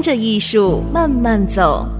跟着艺术慢慢走。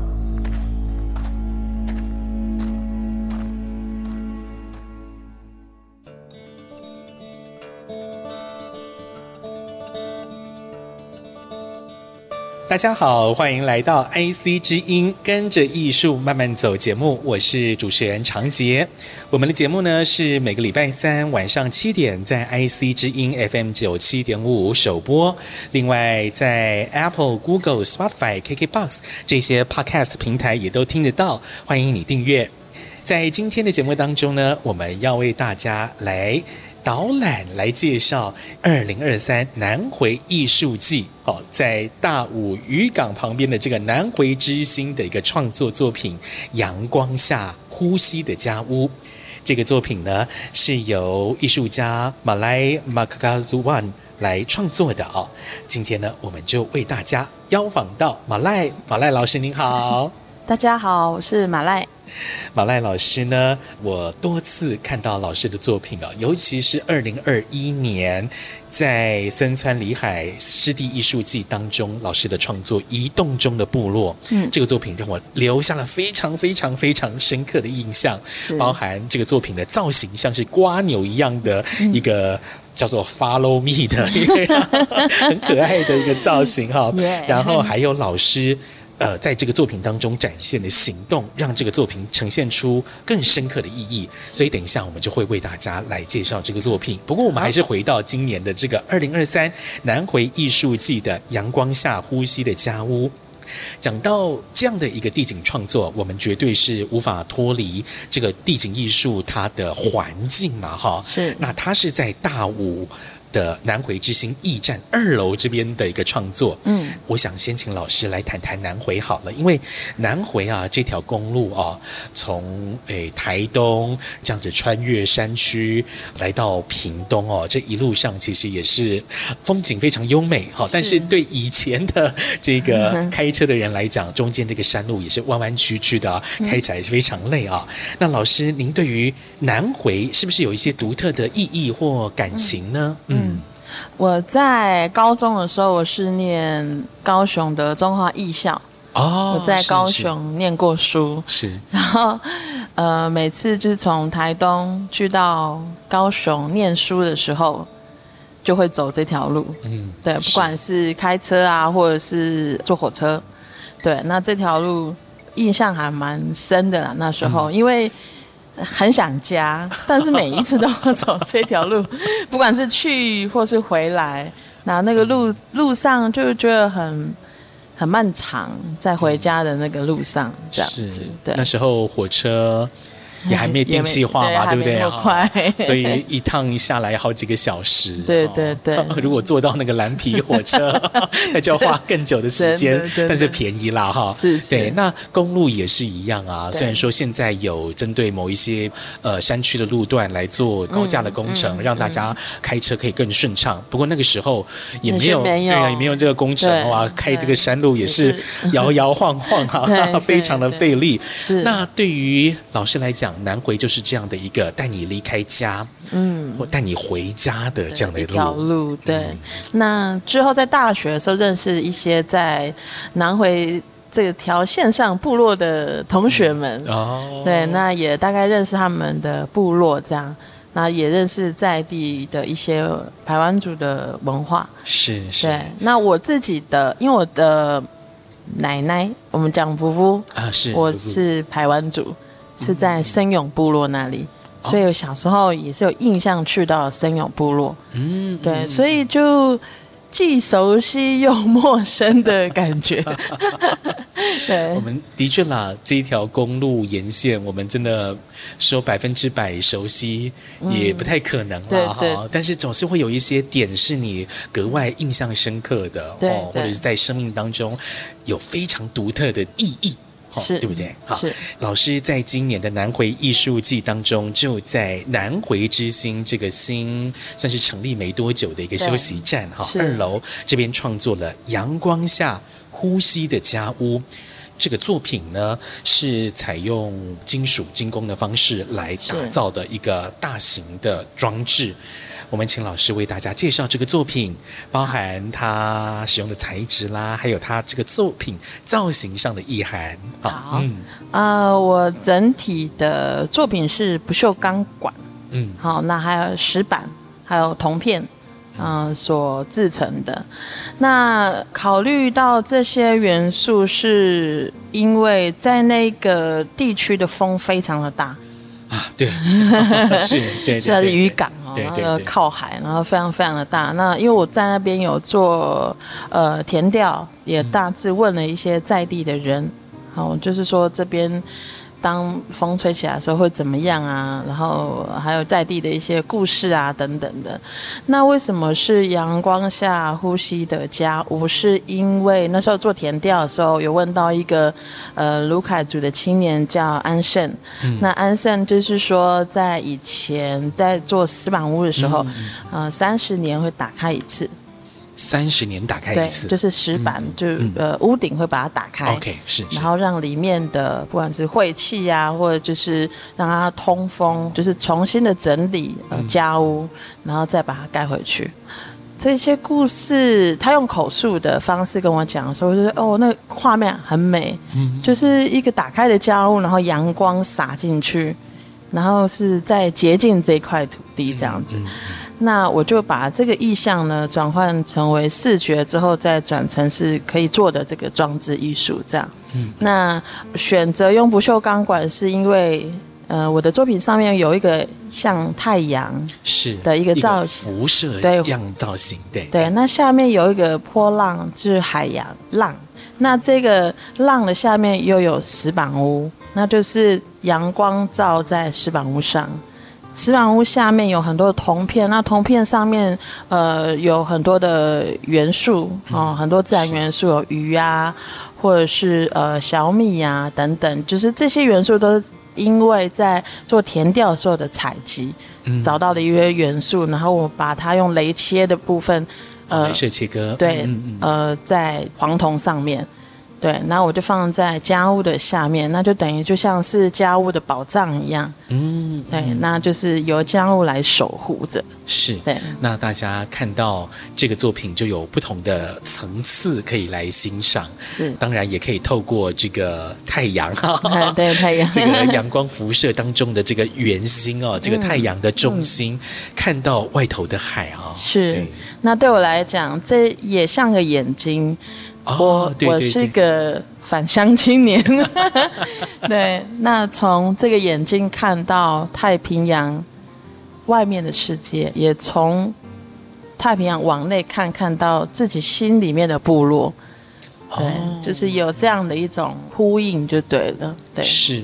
大家好，欢迎来到 IC 之音，跟着艺术慢慢走节目，我是主持人长杰。我们的节目呢是每个礼拜三晚上七点在 IC 之音 FM 九七点五首播，另外在 Apple、Google、Spotify、KKBox 这些 Podcast 平台也都听得到，欢迎你订阅。在今天的节目当中呢，我们要为大家来。导览来介绍二零二三南回艺术季，哦，在大武渔港旁边的这个南回之星的一个创作作品《阳光下呼吸的家屋》。这个作品呢，是由艺术家马来马卡卡祖万来创作的哦。今天呢，我们就为大家邀访到马来马来老师，您好。大家好，我是马来。马赖老师呢，我多次看到老师的作品啊，尤其是二零二一年在森川里海湿地艺术季当中，老师的创作《移动中的部落》，嗯，这个作品让我留下了非常非常非常深刻的印象，包含这个作品的造型像是瓜牛一样的一个叫做 “Follow Me” 的一个 很可爱的一个造型哈，然后还有老师。呃，在这个作品当中展现的行动，让这个作品呈现出更深刻的意义。所以，等一下我们就会为大家来介绍这个作品。不过，我们还是回到今年的这个二零二三南回艺术季的阳光下呼吸的家屋。讲到这样的一个地景创作，我们绝对是无法脱离这个地景艺术它的环境嘛，哈。是。那它是在大武。的南回之星驿站二楼这边的一个创作，嗯，我想先请老师来谈谈南回好了，因为南回啊这条公路啊，从诶台东这样子穿越山区来到屏东哦，这一路上其实也是风景非常优美哈，但是对以前的这个 开车的人来讲，中间这个山路也是弯弯曲曲的啊，开起来是非常累啊。那老师您对于南回是不是有一些独特的意义或感情呢？嗯。嗯，我在高中的时候，我是念高雄的中华艺校哦，我在高雄念过书，是，是。然后，呃，每次就是从台东去到高雄念书的时候，就会走这条路。嗯，对，不管是开车啊，或者是坐火车，对，那这条路印象还蛮深的啦。那时候，嗯、因为。很想家，但是每一次都要走这条路，不管是去或是回来，那那个路路上就觉得很很漫长，在回家的那个路上这样子。是对，那时候火车。也还没电气化嘛，对不对 所以一趟下来好几个小时。对 对对。如果坐到那个蓝皮火车，那就要花更久的时间，但是便宜啦哈。是是。对，那公路也是一样啊。虽然说现在有针对某一些呃山区的路段来做高架的工程，让大家开车可以更顺畅。不过那个时候也没有，对啊，也没有这个工程哇，开这个山路也是摇摇晃晃哈，非常的费力。是。那对于老师来讲，南回就是这样的一个带你离开家，嗯，或带你回家的这样的一条路。对，嗯、那之后在大学的时候认识一些在南回这条线上部落的同学们，嗯、哦，对，那也大概认识他们的部落，这样，那也认识在地的一些台湾族的文化。是是。对，那我自己的，因为我的奶奶，我们讲夫妇啊，是，我是台湾族。是在森永部落那里，所以我小时候也是有印象去到森永部落。嗯，对，所以就既熟悉又陌生的感觉。对，我们的确啦，这一条公路沿线，我们真的说百分之百熟悉也不太可能啦哈、嗯。但是总是会有一些点是你格外印象深刻的，对，哦，或者是在生命当中有非常独特的意义。是，对不对？好，老师在今年的南回艺术季当中，就在南回之星这个新算是成立没多久的一个休息站哈，二楼这边创作了《阳光下呼吸的家屋》这个作品呢，是采用金属精工的方式来打造的一个大型的装置。我们请老师为大家介绍这个作品，包含它使用的材质啦，还有它这个作品造型上的意涵。好，呃，我整体的作品是不锈钢管，嗯，好，那还有石板，还有铜片，嗯、呃，所制成的。那考虑到这些元素，是因为在那个地区的风非常的大。啊，对，哦、是，对，这是渔港哦，然后靠海，然后非常非常的大。那因为我在那边有做呃填调，也大致问了一些在地的人，好、嗯，就是说这边。当风吹起来的时候会怎么样啊？然后还有在地的一些故事啊等等的。那为什么是阳光下呼吸的家屋？是因为那时候做田调的时候有问到一个呃卢凯族的青年叫安盛、嗯。那安盛就是说在以前在做石板屋的时候，嗯、呃三十年会打开一次。三十年打开一次，对，就是石板，嗯、就呃屋顶会把它打开，OK 是，然后让里面的不管是晦气啊，或者就是让它通风，就是重新的整理呃家屋，然后再把它盖回去。这些故事他用口述的方式跟我讲的时候，我就说哦，那画面很美，嗯，就是一个打开的家屋，然后阳光洒进去，然后是在洁净这块土地这样子。那我就把这个意象呢转换成为视觉之后，再转成是可以做的这个装置艺术这样。嗯，那选择用不锈钢管是因为，呃，我的作品上面有一个像太阳是的一个造型，辐射对样造型，对对。那下面有一个波浪，就是海洋浪。那这个浪的下面又有石板屋，那就是阳光照在石板屋上。石板屋下面有很多的铜片，那铜片上面呃有很多的元素哦，很多自然元素，有鱼啊，或者是呃小米呀、啊、等等，就是这些元素都是因为在做田调时候的采集、嗯、找到的一些元素，然后我把它用雷切的部分呃，雷切切割，对，嗯嗯呃在黄铜上面。对，那我就放在家务的下面，那就等于就像是家务的宝藏一样。嗯，对，那就是由家务来守护着。是，对。那大家看到这个作品，就有不同的层次可以来欣赏。是，当然也可以透过这个太阳哈，对太阳，这个阳光辐射当中的这个圆心哦，这个太阳的重心，嗯、看到外头的海啊。是，那对我来讲，这也像个眼睛。我、我是个返乡青年，对。那从这个眼睛看到太平洋外面的世界，也从太平洋往内看，看到自己心里面的部落，对，哦、就是有这样的一种呼应，就对了，对。是。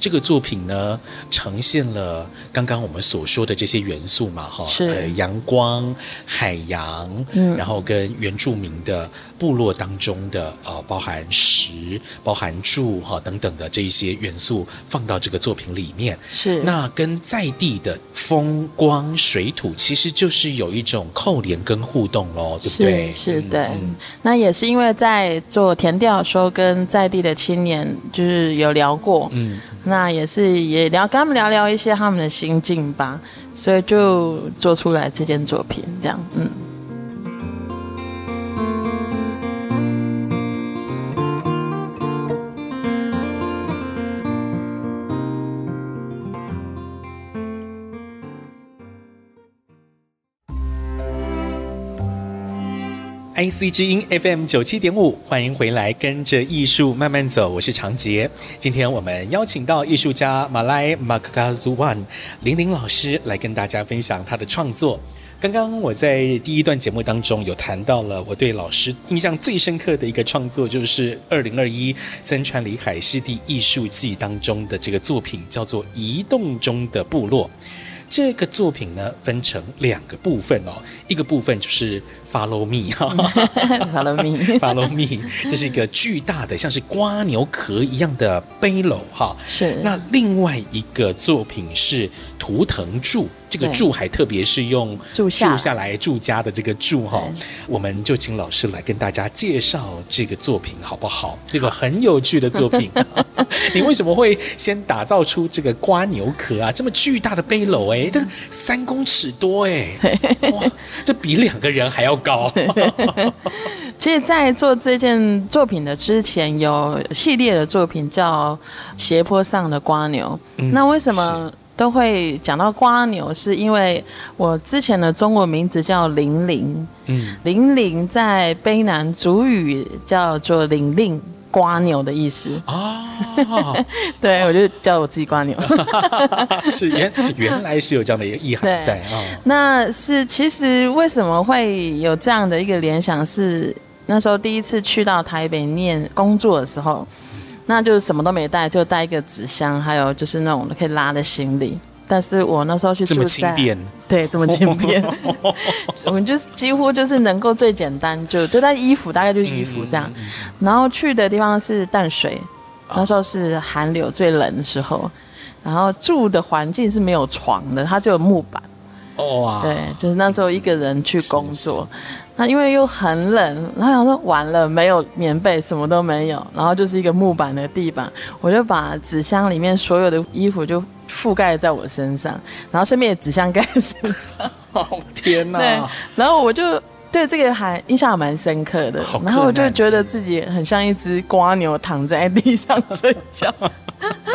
这个作品呢，呈现了刚刚我们所说的这些元素嘛，哈，是呃，阳光、海洋，嗯，然后跟原住民的部落当中的呃，包含石、包含柱哈等等的这一些元素放到这个作品里面，是那跟在地的风光水土其实就是有一种扣连跟互动喽，对不对？是，是对、嗯。那也是因为在做填调的时候，跟在地的青年就是有聊过，嗯。那也是也聊跟他们聊聊一些他们的心境吧，所以就做出来这件作品，这样，嗯。IC 之音 FM 九七点五，欢迎回来，跟着艺术慢慢走。我是长杰。今天我们邀请到艺术家马来马卡卡祖万玲玲老师来跟大家分享他的创作。刚刚我在第一段节目当中有谈到了，我对老师印象最深刻的一个创作，就是二零二一三川里海湿地艺术季当中的这个作品，叫做《移动中的部落》。这个作品呢，分成两个部分哦，一个部分就是 Follow Me，Follow Me，Follow Me，这是一个巨大的像是瓜牛壳一样的背篓哈。是。那另外一个作品是图腾柱。这个住还特别是用住下来住家的这个住哈，我们就请老师来跟大家介绍这个作品好不好？这个很有趣的作品，你为什么会先打造出这个瓜牛壳啊？这么巨大的背篓哎，这个三公尺多哎，哇，这比两个人还要高。其实，在做这件作品的之前，有系列的作品叫《斜坡上的瓜牛》，嗯，那为什么？都会讲到瓜牛，是因为我之前的中文名字叫玲玲，嗯，玲玲在卑南族语叫做玲玲，瓜牛的意思。啊，对，我就叫我自己瓜牛，是原原来是有这样的一个意涵在啊，那是其实为什么会有这样的一个联想？是那时候第一次去到台北念工作的时候。那就是什么都没带，就带一个纸箱，还有就是那种可以拉的行李。但是我那时候去住在，这么轻便，对，这么轻便。我们就是几乎就是能够最简单，就就带衣服，大概就是衣服这样。嗯嗯嗯、然后去的地方是淡水，那时候是寒流最冷的时候。然后住的环境是没有床的，它就有木板。哇！对，就是那时候一个人去工作。那因为又很冷，然后想说完了没有棉被，什么都没有，然后就是一个木板的地板，我就把纸箱里面所有的衣服就覆盖在我身上，然后顺便纸箱盖在身上。哦天哪！对，然后我就对这个还印象蛮深刻的，然后我就觉得自己很像一只瓜牛躺在地上睡觉。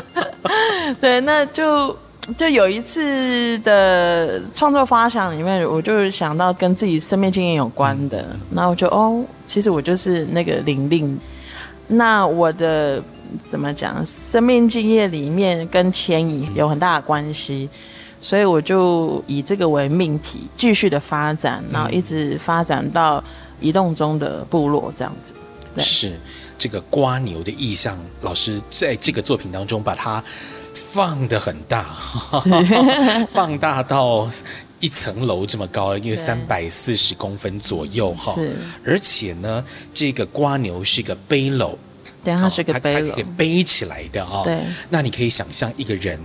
对，那就。就有一次的创作发想里面，我就想到跟自己生命经验有关的，然后我就哦，其实我就是那个玲玲。那我的怎么讲，生命经验里面跟迁移有很大的关系，所以我就以这个为命题，继续的发展，然后一直发展到移动中的部落这样子。是这个瓜牛的意象，老师在这个作品当中把它。放的很大，放大到一层楼这么高，因为三百四十公分左右哈。是，而且呢，这个瓜牛是个背篓，对，它是个背篓，可以背起来的啊。对，那你可以想象一个人。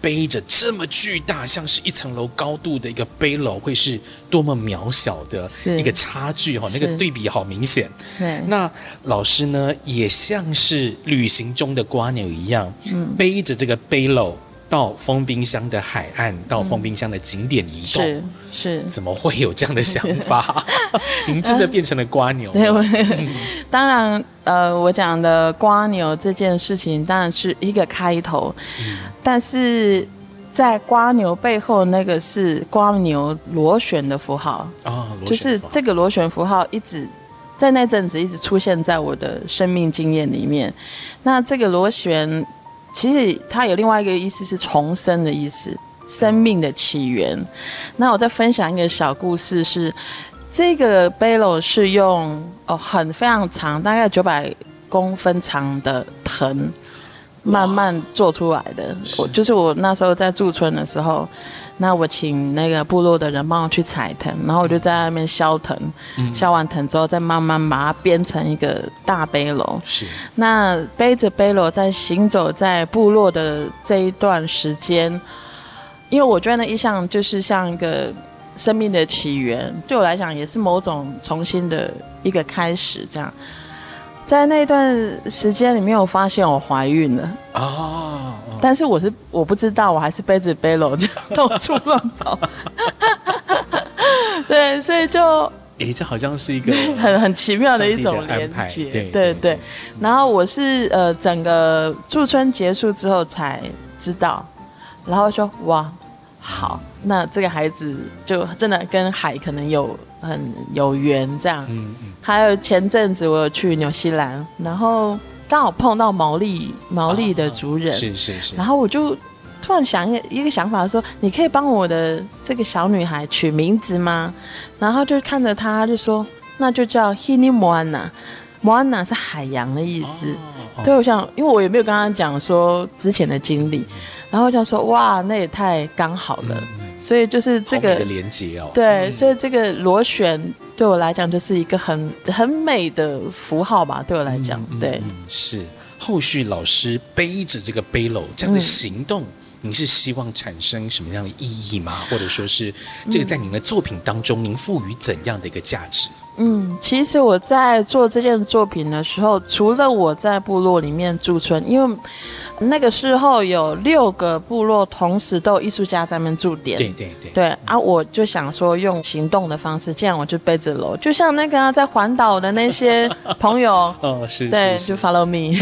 背着这么巨大，像是一层楼高度的一个背篓，会是多么渺小的一个差距哈！那个对比好明显。对，那老师呢，也像是旅行中的瓜牛一样，嗯，背着这个背篓。到封冰箱的海岸，到封冰箱的景点移动，是是，怎么会有这样的想法？您真的变成了瓜牛？对，当然，呃，我讲的瓜牛这件事情当然是一个开头，嗯、但是在瓜牛背后那个是瓜牛螺旋的符号。啊，就是这个螺旋符号一直在那阵子一直出现在我的生命经验里面，那这个螺旋。其实它有另外一个意思是重生的意思，生命的起源。那我再分享一个小故事是，这个背篓是用哦很非常长，大概九百公分长的藤慢慢做出来的。我就是我那时候在驻村的时候。那我请那个部落的人帮我去采藤，然后我就在那边削藤，嗯、削完藤之后再慢慢把它编成一个大背篓。是。那背着背篓在行走在部落的这一段时间，因为我觉得那意象就是像一个生命的起源，对我来讲也是某种重新的一个开始。这样，在那段时间里面，我发现我怀孕了。哦。但是我是我不知道，我还是背着背篓到处乱跑。对，所以就诶、欸，这好像是一个 很很奇妙的一种连接。对对对，对。然后我是呃，整个驻村结束之后才知道，然后说哇，好，那这个孩子就真的跟海可能有很有缘这样。嗯嗯。还有前阵子我有去纽西兰，然后。刚好碰到毛利毛利的族人，啊、是是是，然后我就突然想一个一个想法说，说你可以帮我的这个小女孩取名字吗？然后就看着她就说，那就叫 Hini Moana，Moana 是海洋的意思。哦哦、对，我想，因为我也没有跟他讲说之前的经历，然后我想说哇，那也太刚好了。嗯所以就是这个的连接哦，对，所以这个螺旋对我来讲就是一个很很美的符号吧，对我来讲，对，是。后续老师背着这个背篓这样的行动，您是希望产生什么样的意义吗？或者说是这个在您的作品当中，您赋予怎样的一个价值？嗯，其实我在做这件作品的时候，除了我在部落里面驻村，因为那个时候有六个部落同时都有艺术家在那边驻点，对对对，对啊，我就想说用行动的方式，这样我就背着楼，就像那个、啊、在环岛的那些朋友，哦是，对，就 follow me，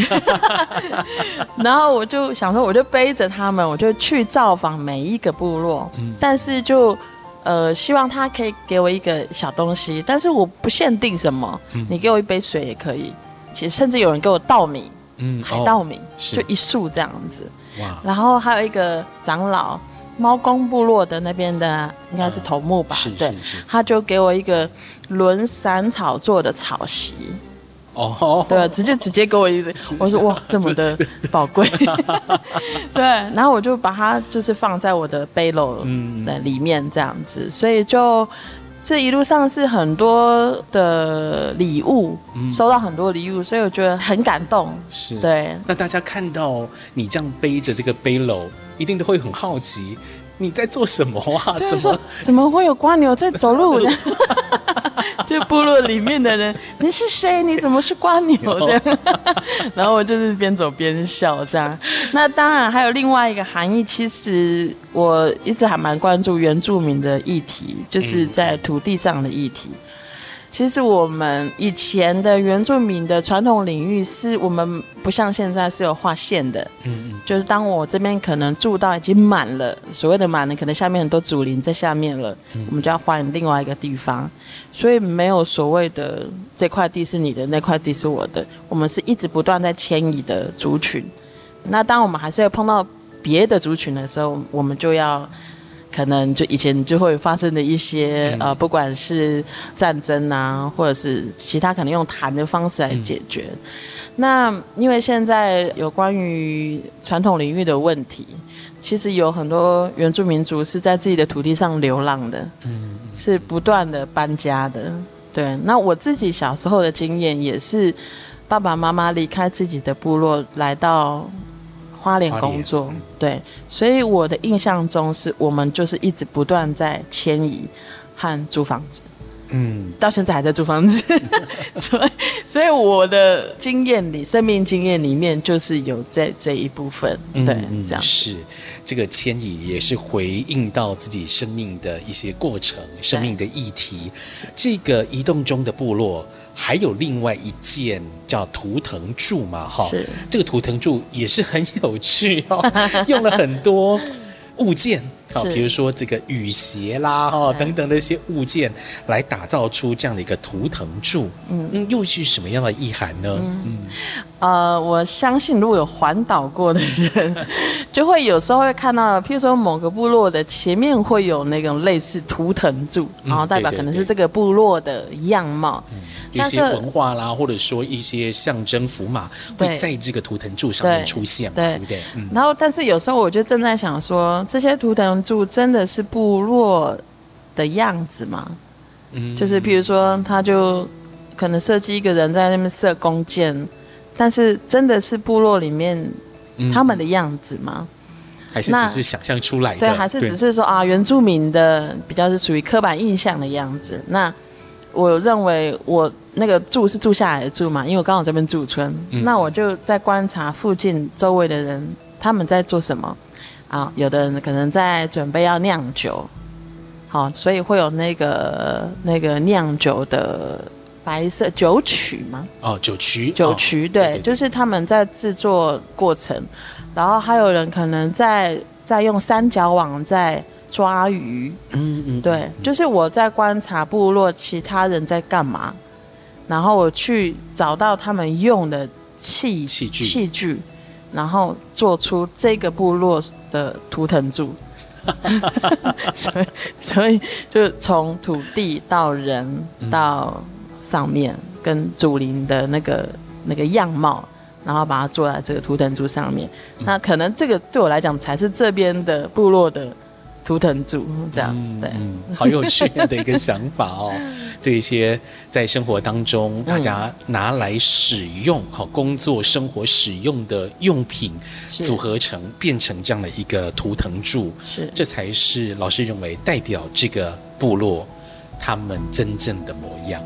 然后我就想说，我就背着他们，我就去造访每一个部落，嗯、但是就。呃，希望他可以给我一个小东西，但是我不限定什么，嗯、你给我一杯水也可以。其实甚至有人给我稻米，嗯，海稻米，哦、就一束这样子。哇！然后还有一个长老，猫公部落的那边的，应该是头目吧？嗯、对，他就给我一个轮伞草做的草席。哦，对，直接直接给我一个，我说哇，这么的宝贵，对，然后我就把它就是放在我的背篓的里面这样子，嗯、所以就这一路上是很多的礼物，嗯、收到很多礼物，所以我觉得很感动。是，对。那大家看到你这样背着这个背篓，一定都会很好奇你在做什么啊？怎么？怎么会有瓜牛在走路呢？就部落里面的人，你是谁？你怎么是瓜牛这样？然后我就是边走边笑这样。那当然还有另外一个含义，其实我一直还蛮关注原住民的议题，就是在土地上的议题。其实我们以前的原住民的传统领域是我们不像现在是有划线的，嗯嗯，就是当我这边可能住到已经满了，所谓的满了，可能下面很多祖林在下面了，我们就要换另外一个地方，所以没有所谓的这块地是你的，那块地是我的，我们是一直不断在迁移的族群。那当我们还是会碰到别的族群的时候，我们就要。可能就以前就会发生的一些呃，不管是战争啊，或者是其他可能用谈的方式来解决。嗯、那因为现在有关于传统领域的问题，其实有很多原住民族是在自己的土地上流浪的，嗯，是不断的搬家的。对，那我自己小时候的经验也是，爸爸妈妈离开自己的部落来到。花莲工作，对，所以我的印象中是我们就是一直不断在迁移和租房子，嗯，到现在还在租房子，所以所以我的经验里，生命经验里面就是有这这一部分，对，嗯、这样。是。这个迁移也是回应到自己生命的一些过程，生命的议题。这个移动中的部落。还有另外一件叫图腾柱嘛，哈，是。这个图腾柱也是很有趣哦，用了很多物件。好，比如说这个雨鞋啦，哈，等等的一些物件，来打造出这样的一个图腾柱。嗯嗯，又是什么样的意涵呢？嗯，嗯呃，我相信如果有环岛过的人，就会有时候会看到，譬如说某个部落的前面会有那种类似图腾柱，嗯、然后代表可能是这个部落的样貌。嗯，一些文化啦，或者说一些象征符码会在这个图腾柱上面出现，对，对不对？嗯。然后，但是有时候我就正在想说，这些图腾。住真的是部落的样子吗？嗯，就是比如说，他就可能设计一个人在那边射弓箭，但是真的是部落里面他们的样子吗？还是只是想象出来的？对，还是只是说啊，原住民的比较是属于刻板印象的样子。那我认为我那个住是住下来的住嘛，因为我刚好这边驻村，嗯，那我就在观察附近周围的人他们在做什么。啊，有的人可能在准备要酿酒，好，所以会有那个那个酿酒的白色酒曲吗？哦，酒曲，酒曲，对，对对对，就是他们在制作过程，然后还有人可能在在用三角网在抓鱼，嗯嗯，对，就是我在观察部落其他人在干嘛，然后我去找到他们用的器器具器具。然后做出这个部落的图腾柱。所以，所以就从土地到人到上面，跟祖灵的那个那个样貌，然后把它做在这个图腾柱上面。那可能这个对我来讲才是这边的部落的。图腾柱这样，嗯、对，嗯，好有趣的一个想法哦。这一些在生活当中大家拿来使用，好、嗯、工作生活使用的用品，组合成变成这样的一个图腾柱，是，这才是老师认为代表这个部落他们真正的模样。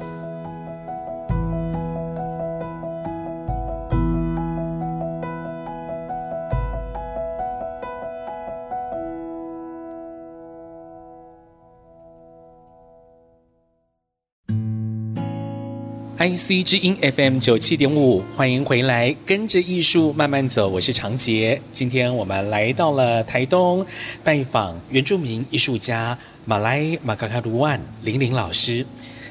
IC 之音 FM 九七点五，欢迎回来，跟着艺术慢慢走。我是长杰，今天我们来到了台东，拜访原住民艺术家马来马卡卡卢万玲玲老师。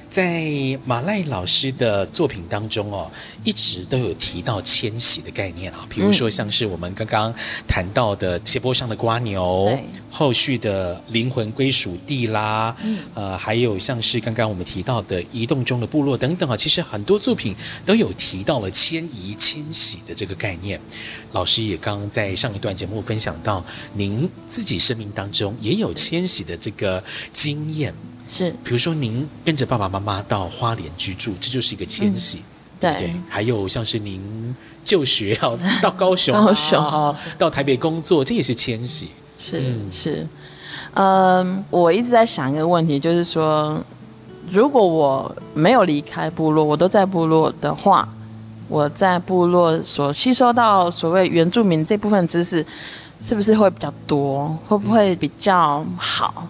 在马赖老师的作品当中哦，一直都有提到迁徙的概念啊，比如说像是我们刚刚谈到的斜坡上的瓜牛，后续的灵魂归属地啦，呃，还有像是刚刚我们提到的移动中的部落等等啊，其实很多作品都有提到了迁移、迁徙的这个概念。老师也刚刚在上一段节目分享到，您自己生命当中也有迁徙的这个经验。是，比如说您跟着爸爸妈妈到花莲居住，这就是一个迁徙，嗯、对，对。还有像是您就学要到高雄，高雄、啊、到台北工作，这也是迁徙。是、嗯、是，嗯，我一直在想一个问题，就是说，如果我没有离开部落，我都在部落的话，我在部落所吸收到所谓原住民这部分知识，是不是会比较多？会不会比较好？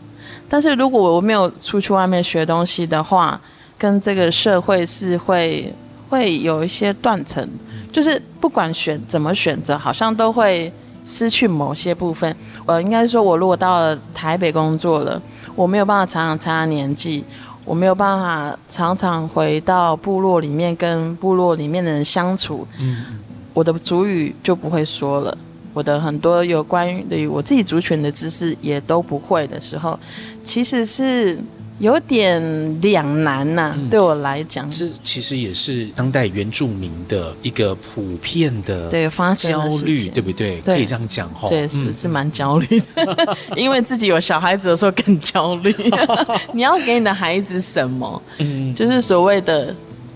但是如果我没有出去外面学东西的话，跟这个社会是会会有一些断层，就是不管选怎么选择，好像都会失去某些部分。呃，应该说，我如果到了台北工作了，我没有办法常常参加年纪，我没有办法常常回到部落里面跟部落里面的人相处，嗯，我的主语就不会说了。我的很多有关于我自己族群的知识也都不会的时候，其实是有点两难呐、啊嗯。对我来讲，这其实也是当代原住民的一个普遍的对发焦虑，对不对？对，可以这样讲哈。对，是是蛮焦虑的，因为自己有小孩子的时候更焦虑。你要给你的孩子什么？嗯，就是所谓的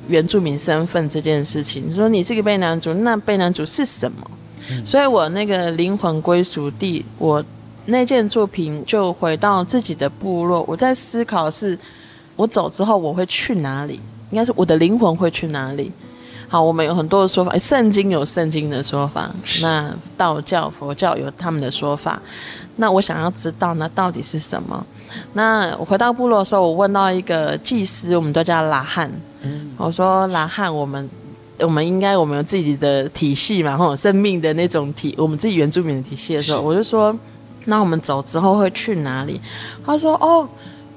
原住民身份这件事情。你说你是个被男主，那被男主是什么？所以，我那个灵魂归属地，我那件作品就回到自己的部落。我在思考是，我走之后我会去哪里？应该是我的灵魂会去哪里？好，我们有很多的说法，圣经有圣经的说法，那道教、佛教有他们的说法。那我想要知道，那到底是什么？那我回到部落的时候，我问到一个祭司，我们都叫拉汉。嗯，我说拉汉，我们。我们应该，我们有自己的体系嘛，或者生命的那种体，我们自己原住民的体系的时候，我就说，那我们走之后会去哪里？他说，哦，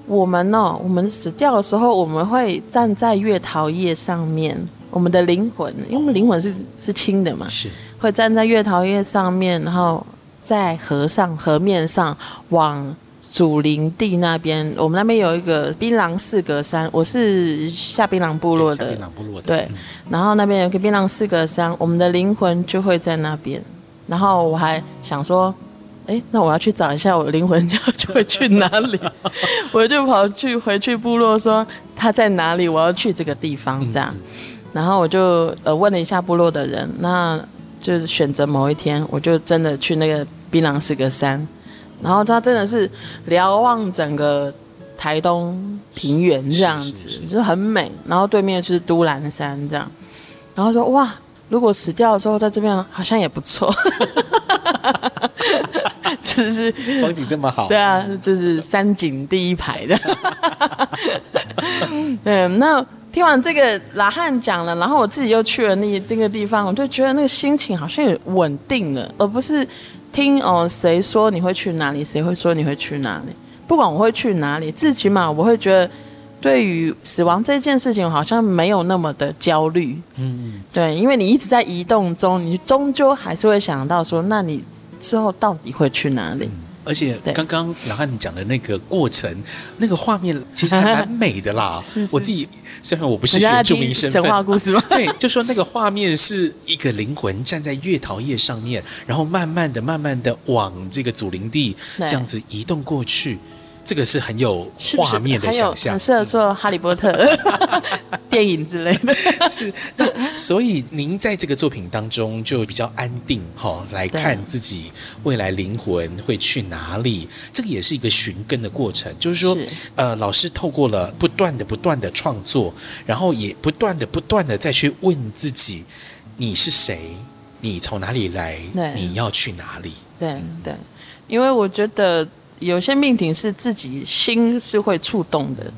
我们哦，我们死掉的时候，我们会站在月桃叶上面，我们的灵魂，因为我们灵魂是是轻的嘛，是会站在月桃叶上面，然后在河上河面上往。祖林地那边，我们那边有一个槟榔四格山，我是下槟榔部落的，槟榔部落的，对。然后那边有个槟榔四格山，我们的灵魂就会在那边。然后我还想说，哎，那我要去找一下我的灵魂，就就会去哪里？我就跑去回去部落说他在哪里，我要去这个地方这样。然后我就呃问了一下部落的人，那就是选择某一天，我就真的去那个槟榔四格山。然后他真的是瞭望整个台东平原这样子，就是很美。然后对面就是都兰山这样。然后说哇，如果死掉的时候在这边好像也不错，就是风景这么好。对啊，就是山景第一排的。对，那听完这个拉汉讲了，然后我自己又去了那那个地方，我就觉得那个心情好像也稳定了，而不是。听哦，谁说你会去哪里？谁会说你会去哪里？不管我会去哪里，最起码我会觉得对于死亡这件事情，好像没有那么的焦虑。嗯，对，因为你一直在移动中，你终究还是会想到说，那你之后到底会去哪里？嗯、而且刚刚老汉你讲的那个过程，那个画面其实还蛮美的啦。是，是，我自己虽然我不是原住民身份，神话故事吗？对，就说那个画面是一个灵魂站在月桃叶上面，然后慢慢的、慢慢的往这个祖灵地这样子移动过去。这个是很有画面的想象，很适合做哈利波特 电影之类的。是，那所以您在这个作品当中就比较安定哈、哦，来看自己未来灵魂会去哪里。这个也是一个寻根的过程，就是说，是呃，老师透过了不断的、不断的创作，然后也不断的、不断的再去问自己：你是谁？你从哪里来？你要去哪里？对对，因为我觉得。有些命题是自己心是会触动的，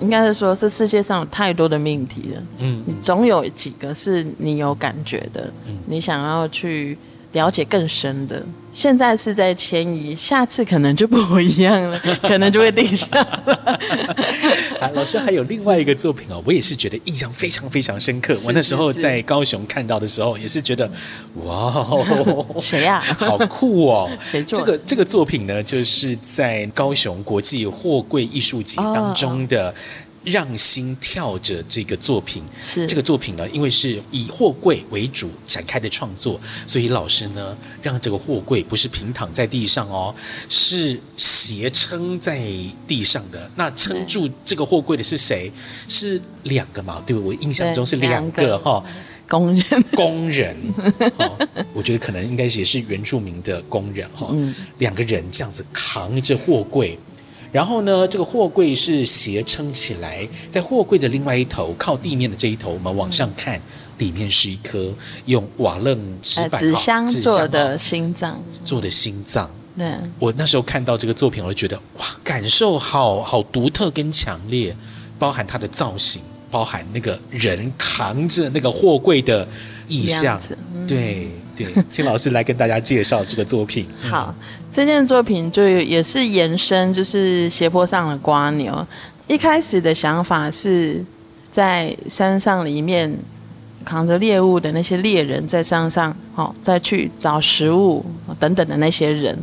应该是说，这世界上有太多的命题了，嗯，总有几个是你有感觉的，嗯，你想要去。了解更深的，现在是在迁移，下次可能就不一样了，可能就会定下了。老师还有另外一个作品哦，我也是觉得印象非常非常深刻。是是是，我那时候在高雄看到的时候，也是觉得哇哦，谁呀？好酷哦！谁做？这个这个作品呢，就是在高雄国际货柜艺术节当中的。哦让心跳着这个作品，是这个作品呢，因为是以货柜为主展开的创作，所以老师呢，让这个货柜不是平躺在地上哦，是斜撑在地上的。那撑住这个货柜的是谁？是两个嘛？对，我印象中是两个哈，工人，工人。哦，我觉得可能应该也是原住民的工人哈，两个人这样子扛着货柜。然后呢，这个货柜是斜撑起来，在货柜的另外一头，靠地面的这一头，我们往上看，嗯、里面是一颗用瓦楞纸板、纸箱做的心脏做的心脏。对，我那时候看到这个作品，我就觉得哇，感受好好独特跟强烈，包含它的造型，包含那个人扛着那个货柜的意象，嗯、对。请老师来跟大家介绍这个作品。好，这件作品就也是延伸，就是斜坡上的瓜牛。一开始的想法是在山上里面扛着猎物的那些猎人，在山上，好再去找食物等等的那些人。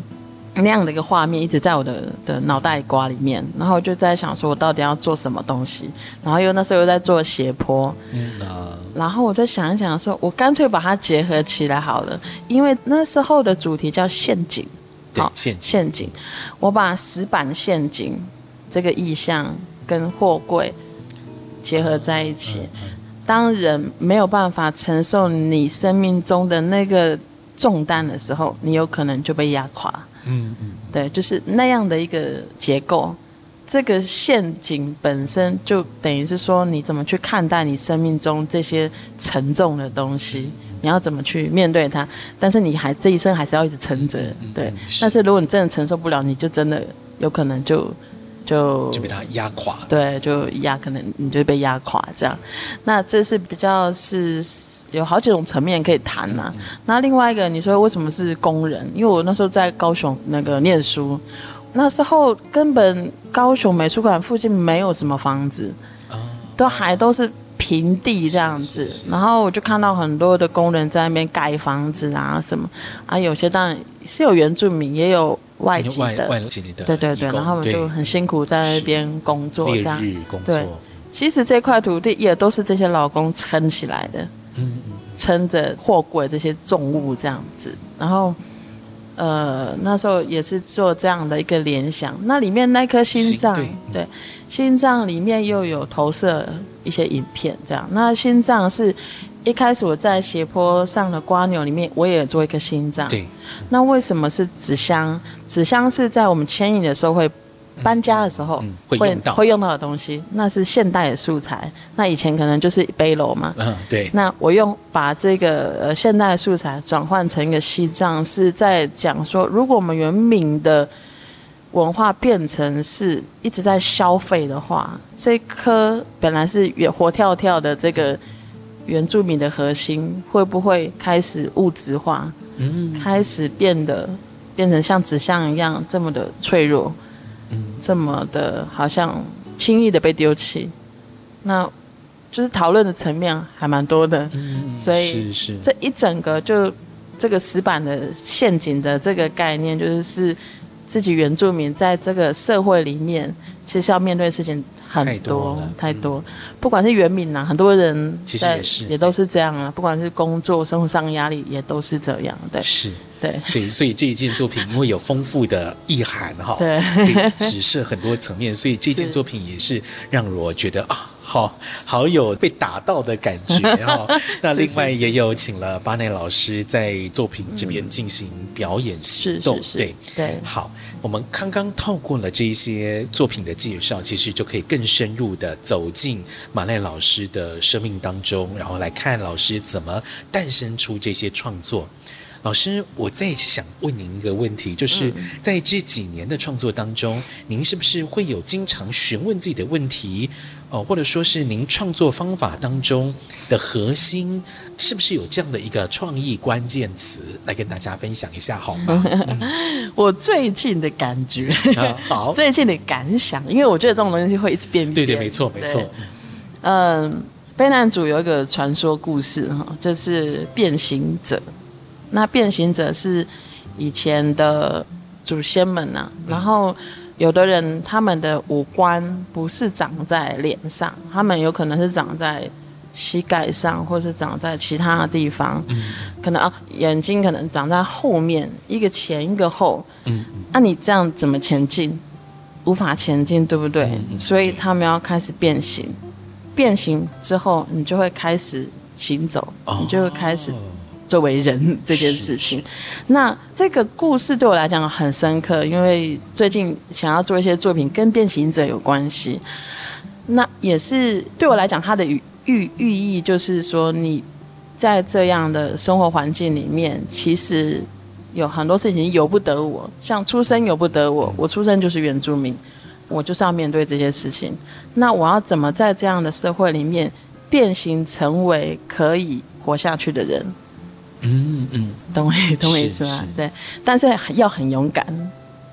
那样的一个画面一直在我的的脑袋瓜里面，然后就在想说，我到底要做什么东西？然后又那时候又在做斜坡，嗯啊，然后我再想一想说，我干脆把它结合起来好了，因为那时候的主题叫陷阱，对，陷阱，陷阱，我把石板陷阱这个意象跟货柜结合在一起，嗯嗯。嗯、当人没有办法承受你生命中的那个重担的时候，你有可能就被压垮。嗯嗯，对，就是那样的一个结构。这个陷阱本身就等于是说，你怎么去看待你生命中这些沉重的东西？你要怎么去面对它？但是你还这一生还是要一直撑着，对。但是如果你真的承受不了，你就真的有可能就。就就被他压垮，对，就压，可能你就被压垮这样。那这是比较是有好几种层面可以谈呐、啊。嗯、那另外一个，你说为什么是工人？因为我那时候在高雄那个念书，那时候根本高雄美术馆附近没有什么房子，嗯、都还都是平地这样子。然后我就看到很多的工人在那边盖房子啊什么啊，有些当然是有原住民，也有。外籍的，外籍的，对对对，然后我们就很辛苦在那边工作，这样。日工作。对，其实这块土地也都是这些老公撑起来的，嗯嗯，撑着货柜这些重物这样子。然后，呃，那时候也是做这样的一个联想。那里面那颗心脏，对，对，心脏里面又有投射一些影片，这样。那心脏是。一开始我在斜坡上的瓜牛里面，我也做一个心脏。对，那为什么是纸箱？纸箱是在我们牵引的时候会搬家的时候会会用到会用到的东西，那是现代的素材。那以前可能就是背篓嘛。嗯，对。那我用把这个呃现代的素材转换成一个西藏，是在讲说，如果我们原民的文化变成是一直在消费的话，这颗本来是也活跳跳的这个。原住民的核心会不会开始物质化？嗯，开始变得变成像纸箱一样这么的脆弱，嗯，这么的好像轻易的被丢弃。那就是讨论的层面还蛮多的，嗯，所以是这一整个就这个死板的陷阱的这个概念，就是自己原住民在这个社会里面，其实要面对的事情很多太多，太多，不管是原民呐，很多人其实也是。也都是这样啊，不管是工作、生活上压力，也都是这样对，是。对，所以所以这一件作品因为有丰富的意涵哈，对，指涉很多层面，所以这件作品也是让我觉得啊，好好有被打到的感觉 哈。那另外也有请了巴内老师在作品这边进行表演行动，对对。好，我们刚刚透过了这一些作品的介绍，其实就可以更深入的走进马奈老师的生命当中，然后来看老师怎么诞生出这些创作。老师，我在想问您一个问题，就是在这几年的创作当中，您是不是会有经常询问自己的问题，哦，或者说是您创作方法当中的核心，是不是有这样的一个创意关键词来跟大家分享一下好吗？嗯、我最近的感觉，啊、好，最近的感想，因为我觉得这种东西会一直变变。对对，没错没错。嗯，卑南主有一个传说故事哈，就是变形者。那变形者是以前的祖先们呐、啊，然后有的人他们的五官不是长在脸上，他们有可能是长在膝盖上，或是长在其他的地方，可能啊眼睛可能长在后面，一个前一个后，嗯，那你这样怎么前进？无法前进，对不对？所以他们要开始变形，变形之后你就会开始行走，你就会开始。作为人这件事情，那这个故事对我来讲很深刻，因为最近想要做一些作品跟变形者有关系。那也是对我来讲，它的寓寓寓意就是说，你在这样的生活环境里面，其实有很多事情由不得我，像出生由不得我，我出生就是原住民，我就是要面对这些事情。那我要怎么在这样的社会里面变形，成为可以活下去的人？嗯嗯，懂我懂我意思吗？对，但是要很勇敢，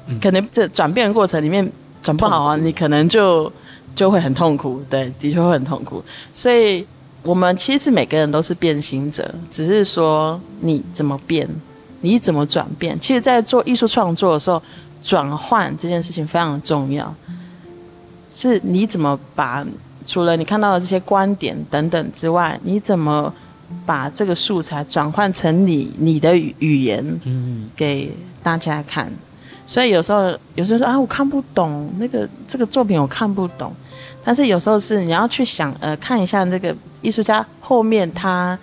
嗯、可能这转变的过程里面转不好啊，你可能就就会很痛苦。对，的确会很痛苦。所以，我们其实每个人都是变形者，只是说你怎么变，你怎么转变。其实，在做艺术创作的时候，转换这件事情非常重要。是你怎么把除了你看到的这些观点等等之外，你怎么？把这个素材转换成你你的语言，嗯，给大家看。所以有时候有时候说啊，我看不懂那个这个作品，我看不懂。但是有时候是你要去想，呃，看一下那个艺术家后面他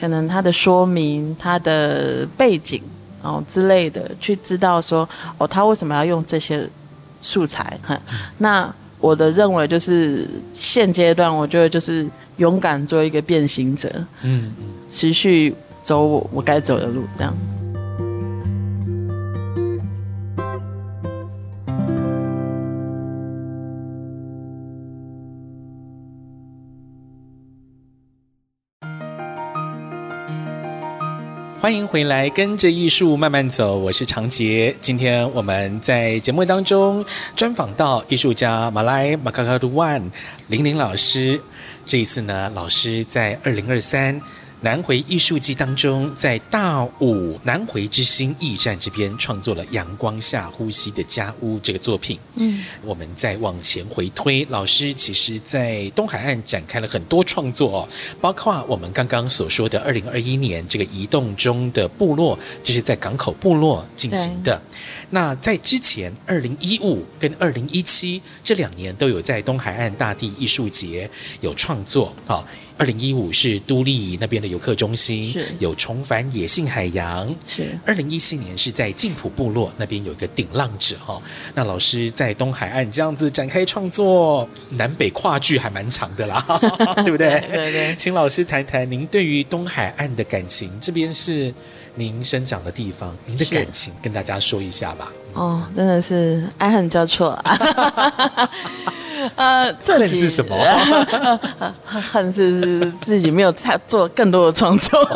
可能他的说明、他的背景哦之类的，去知道说哦，他为什么要用这些素材？哈，那我的认为就是现阶段，我觉得就是。勇敢做一个变形者，嗯，持续走我我该走的路，这样。欢迎回来，跟着艺术慢慢走，我是长杰。今天我们在节目当中专访到艺术家马来马卡卡杜万林林老师。这一次呢，老师在二零二三南回艺术季当中，在大武南回之星驿站这边创作了《阳光下呼吸的家屋》这个作品。嗯，我们再往前回推，老师其实在东海岸展开了很多创作哦，包括我们刚刚所说的二零二一年这个移动中的部落，就是在港口部落进行的。那在之前，二零一五跟二零一七这两年都有在东海岸大地艺术节有创作。好，二零一五是都立那边的游客中心，是有重返野性海洋。是二零一七年是在静浦部落那边有一个顶浪者。哈，那老师在东海岸这样子展开创作，南北跨距还蛮长的啦，对不对？对对。请老师谈谈您对于东海岸的感情，这边是。您生长的地方，您的感情跟大家说一下吧。哦，真的是爱恨交错啊。呃，恨是什么？恨是是自己没有太做更多的创作。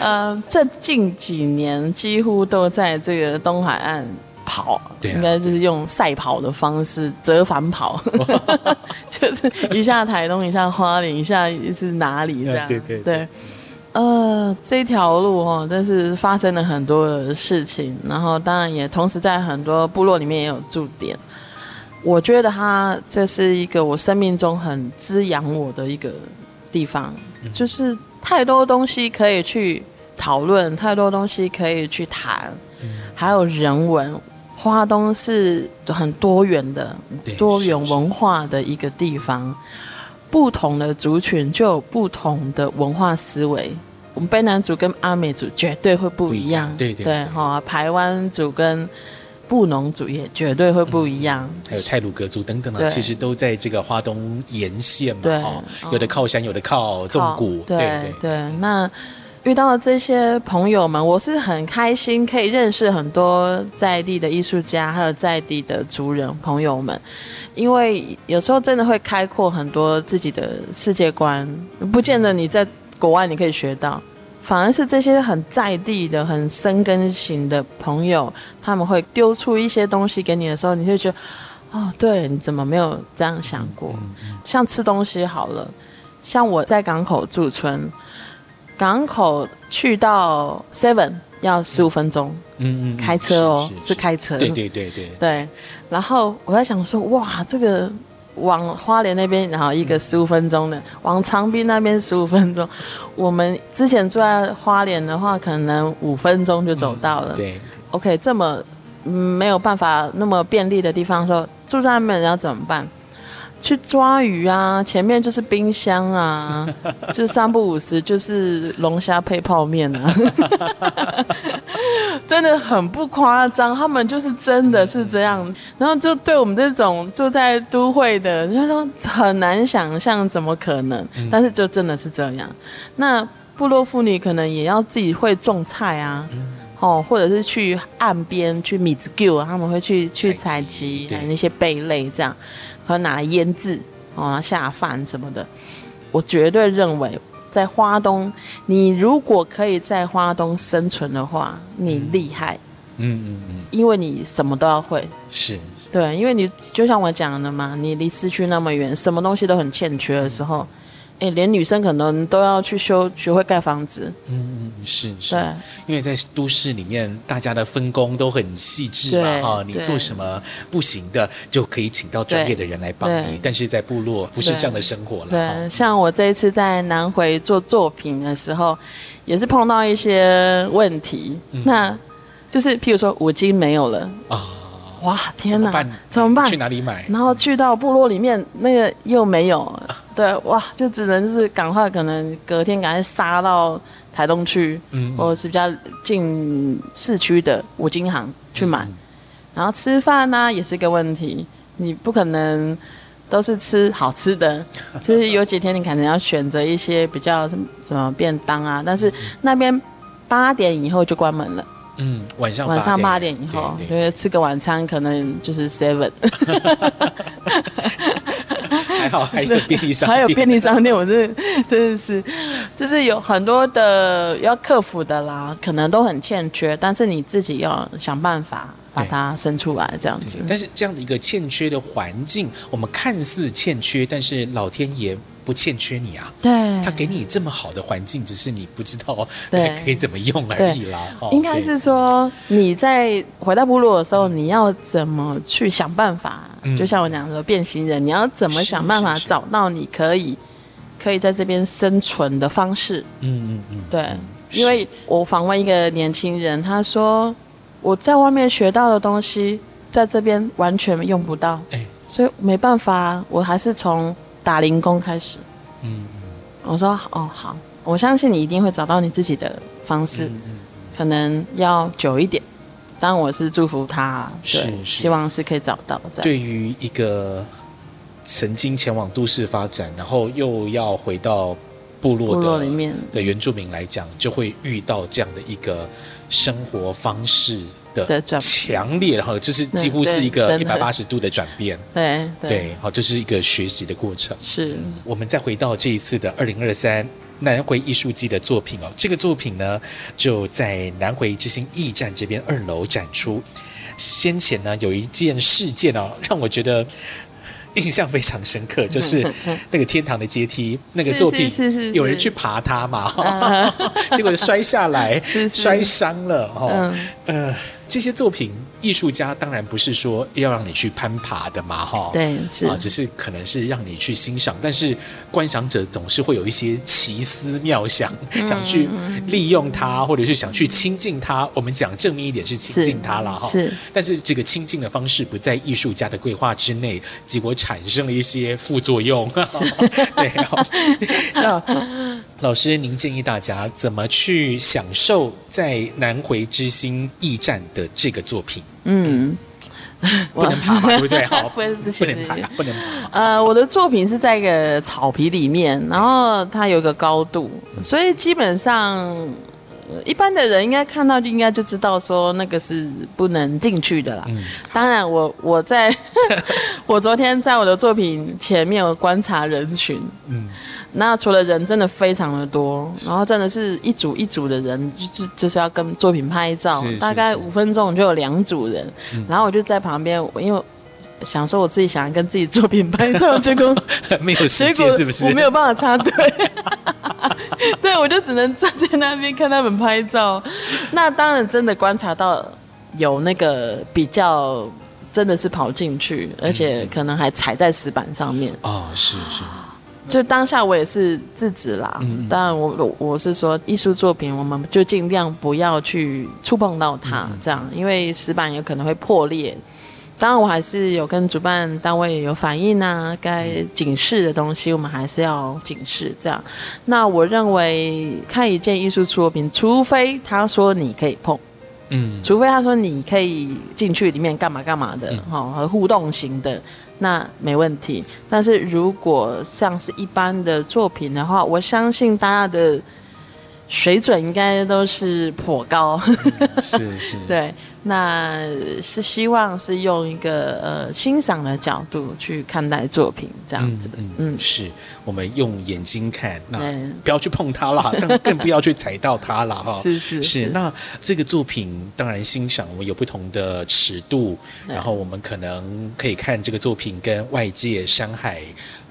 呃，这近几年几乎都在这个东海岸跑，对、啊，应该就是用赛跑的方式折返跑，就是一下台东，一下花莲，一下是哪里这样？对对对。呃，这条路哦，但是发生了很多的事情，然后当然也同时在很多部落里面也有驻点。我觉得它这是一个我生命中很滋养我的一个地方，嗯、就是太多东西可以去讨论，太多东西可以去谈，嗯、还有人文。花东是很多元的、多元文化的一个地方。不同的族群就有不同的文化思维。我们卑南族跟阿美族绝对会不一样，对对对，哈，排湾族跟布农族也绝对会不一样，嗯、还有泰鲁格族等等啊，其实都在这个花东沿线嘛，对，有的靠山，有的靠纵谷，对对对，对，那。遇到这些朋友们，我是很开心，可以认识很多在地的艺术家，还有在地的族人朋友们。因为有时候真的会开阔很多自己的世界观，不见得你在国外你可以学到，反而是这些很在地的、很生根型的朋友，他们会丢出一些东西给你的时候，你就觉得，哦，对，你怎么没有这样想过？像吃东西好了，像我在港口驻村。港口去到 Seven 要十五分钟，嗯嗯，开车哦，是，开车，对对对对对。然后我在想说，哇，这个往花莲那边，然后一个十五分钟的，嗯、往长滨那边十五分钟。我们之前住在花莲的话，可能五分钟就走到了。嗯、对，OK，这么没有办法那么便利的地方的时候，住在那边要怎么办？去抓鱼啊！前面就是冰箱啊，就三不五时就是龙虾配泡面啊，真的很不夸张。他们就是真的是这样，然后就对我们这种住在都会的，就说很难想象怎么可能，但是就真的是这样。那部落妇女可能也要自己会种菜啊。哦，或者是去岸边去米子狗，他们会去去采集那些贝类，这样可能拿来腌制哦，下饭什么的。我绝对认为，在花东，你如果可以在花东生存的话，你厉害。嗯嗯嗯，因为你什么都要会。是。对，因为你就像我讲的嘛，你离市区那么远，什么东西都很欠缺的时候。哎，连女生可能都要去修，学会盖房子。嗯嗯，是是。对，因为在都市里面，大家的分工都很细致嘛，哈，你做什么不行的，就可以请到专业的人来帮你。但是在部落不是这样的生活了。对，像我这一次在南回做作品的时候，也是碰到一些问题。嗯、那就是譬如说五金没有了啊。哇天哪，怎么办？去哪里买？然后去到部落里面，那个又没有，对，哇，就只能就是赶快，可能隔天赶快杀到台东去，嗯，或者是比较近市区的五金行去买。嗯、然后吃饭呢、啊，也是个问题，你不可能都是吃好吃的，就是有几天你可能要选择一些比较什么什么便当啊，但是那边八点以后就关门了。嗯，晚上晚上八点以后，因为吃个晚餐可能就是 seven，还好 还有便利商店，还有便利商店，我真的真的是，就是有很多的要克服的啦，可能都很欠缺，但是你自己要想办法把它生出来，这样子。但是这样的一个欠缺的环境，我们看似欠缺，但是老天爷。不欠缺你啊，对，他给你这么好的环境，只是你不知道对 可以怎么用而已啦。应该是说你在回到部落的时候，你要怎么去想办法？嗯、就像我讲说，变形人，你要怎么想办法找到你可以可以在这边生存的方式？嗯嗯嗯，对，因为我访问一个年轻人，他说我在外面学到的东西，在这边完全用不到，哎，所以没办法，我还是从。打零工开始，嗯，我说哦好，我相信你一定会找到你自己的方式，嗯嗯、可能要久一点，但我是祝福他，是，是。希望是可以找到。对于一个曾经前往都市发展，然后又要回到部落的部落里面。的原住民来讲，就会遇到这样的一个生活方式。的强烈哈，就是几乎是一个一百八十度的转变。对对，好，就是一个学习的过程。是，我们再回到这一次的二零二三南回艺术季的作品哦，这个作品呢就在南回之星驿站这边二楼展出。先前呢有一件事件哦，让我觉得。印象非常深刻，就是那个天堂的阶梯那个作品，有人去爬它嘛，结果摔下来，摔伤了哦，呃。这些作品，艺术家当然不是说要让你去攀爬的嘛，哈，对，是啊，只是可能是让你去欣赏，但是观赏者总是会有一些奇思妙想，嗯、想去利用它，或者是想去亲近它。我们讲正面一点是亲近它了，哈，是。但是这个亲近的方式不在艺术家的规划之内，结果产生了一些副作用。对，那。老师，您建议大家怎么去享受在南回之星驿站的这个作品？嗯，不能爬嘛，对不对？好，不能爬，不能爬。呃，我的作品是在一个草皮里面，然后它有一个高度，所以基本上一般的人应该看到就应该就知道说那个是不能进去的啦。嗯，当然我，我我在 我昨天在我的作品前面我观察人群，嗯。那除了人真的非常的多，然后真的是一组一组的人，就是就是要跟作品拍照，大概五分钟就有两组人，然后我就在旁边，因为想说我自己想要跟自己作品拍照，结果没有时间，是不是？我没有办法插队，对，我就只能站在那边看他们拍照。那当然真的观察到有那个比较真的是跑进去，而且可能还踩在石板上面。哦，是是。就当下我也是制止啦，嗯、当然我我是说艺术作品，我们就尽量不要去触碰到它，嗯、这样，因为石板有可能会破裂。当然我还是有跟主办单位有反映啊，该警示的东西我们还是要警示。这样，那我认为看一件艺术作品，除非他说你可以碰，嗯，除非他说你可以进去里面干嘛干嘛的，哈、嗯，和互动型的。那没问题，但是如果像是一般的作品的话，我相信大家的水准应该都是颇高。是是，对。那是希望是用一个呃欣赏的角度去看待作品，这样子。嗯，嗯，是我们用眼睛看，那不要去碰它了，但更不要去踩到它了哈。是是是。那这个作品当然欣赏，我们有不同的尺度，然后我们可能可以看这个作品跟外界山海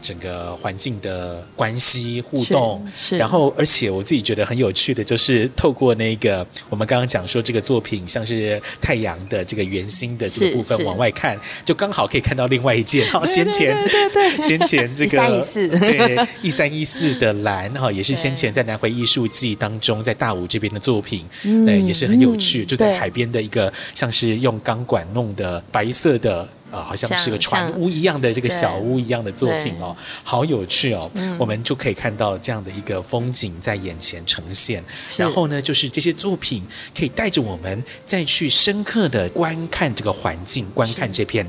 整个环境的关系互动。是。是然后，而且我自己觉得很有趣的就是透过那个我们刚刚讲说这个作品像是。太阳的这个圆心的这个部分往外看，就刚好可以看到另外一件哈，先前先前这个一三一四。对一三一四的蓝哈，也是先前在南回艺术季当中，在大武这边的作品，嗯，也是很有趣，就在海边的一个像是用钢管弄的白色的。啊、哦，好像是个船屋一样的这个小屋一样的作品哦，好有趣哦。嗯、我们就可以看到这样的一个风景在眼前呈现，然后呢，就是这些作品可以带着我们再去深刻的观看这个环境，观看这片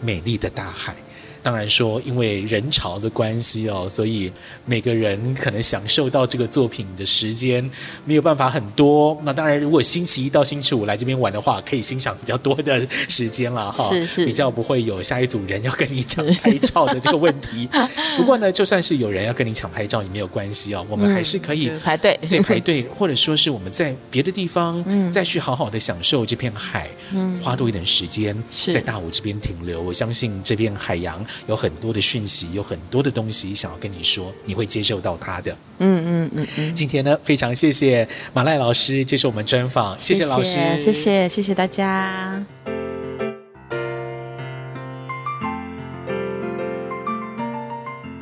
美丽的大海。当然说，因为人潮的关系哦，所以每个人可能享受到这个作品的时间没有办法很多。那当然，如果星期一到星期五来这边玩的话，可以欣赏比较多的 时间了哈，是是比较不会有下一组人要跟你抢拍照的这个问题。不过呢，就算是有人要跟你抢拍照也没有关系哦，我们还是可以、嗯、排队，对排队，或者说是我们在别的地方再去好好的享受这片海，嗯、花多一点时间在大武这边停留。我相信这片海洋。有很多的讯息，有很多的东西想要跟你说，你会接受到它的。嗯嗯嗯嗯。今天呢，非常谢谢马赖老师接受我们专访，谢谢老师，谢谢谢谢大家。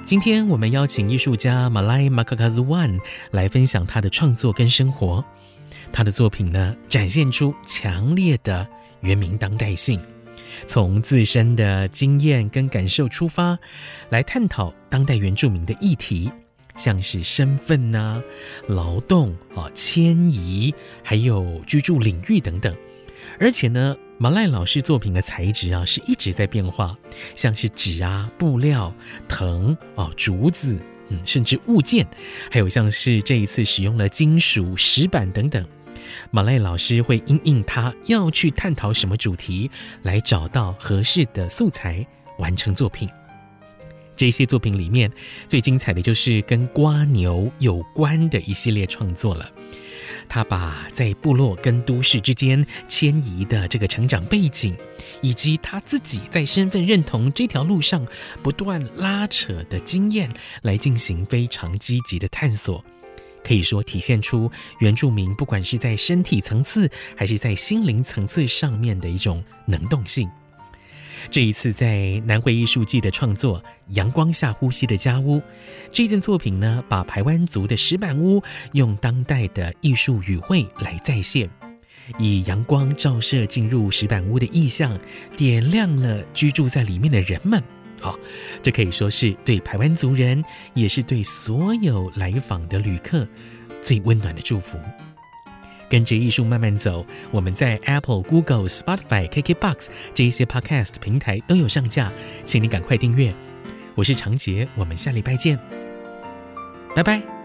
今天我们邀请艺术家马赖马卡卡兹万来分享他的创作跟生活，他的作品呢，展现出强烈的原民当代性。从自身的经验跟感受出发，来探讨当代原住民的议题，像是身份呐、劳动啊、迁移，还有居住领域等等。而且呢，马赖老师作品的材质啊是一直在变化，像是纸啊、布料、藤啊、竹子，嗯，甚至物件，还有像是这一次使用了金属石板等等。马赖老师会因应他要去探讨什么主题，来找到合适的素材，完成作品。这些作品里面最精彩的就是跟瓜牛有关的一系列创作了。他把在部落跟都市之间迁移的这个成长背景，以及他自己在身份认同这条路上不断拉扯的经验，来进行非常积极的探索。可以说，体现出原住民不管是在身体层次，还是在心灵层次上面的一种能动性。这一次在南回艺术季的创作《阳光下呼吸的家屋》这件作品呢，把排湾族的石板屋用当代的艺术语汇来再现，以阳光照射进入石板屋的意象，点亮了居住在里面的人们。好，这可以说是对台湾族人，也是对所有来访的旅客最温暖的祝福。跟着艺术慢慢走，我们在 Apple、Google、Spotify、KKBox 这一些 Podcast 平台都有上架，请你赶快订阅。我是长杰，我们下礼拜见，拜拜。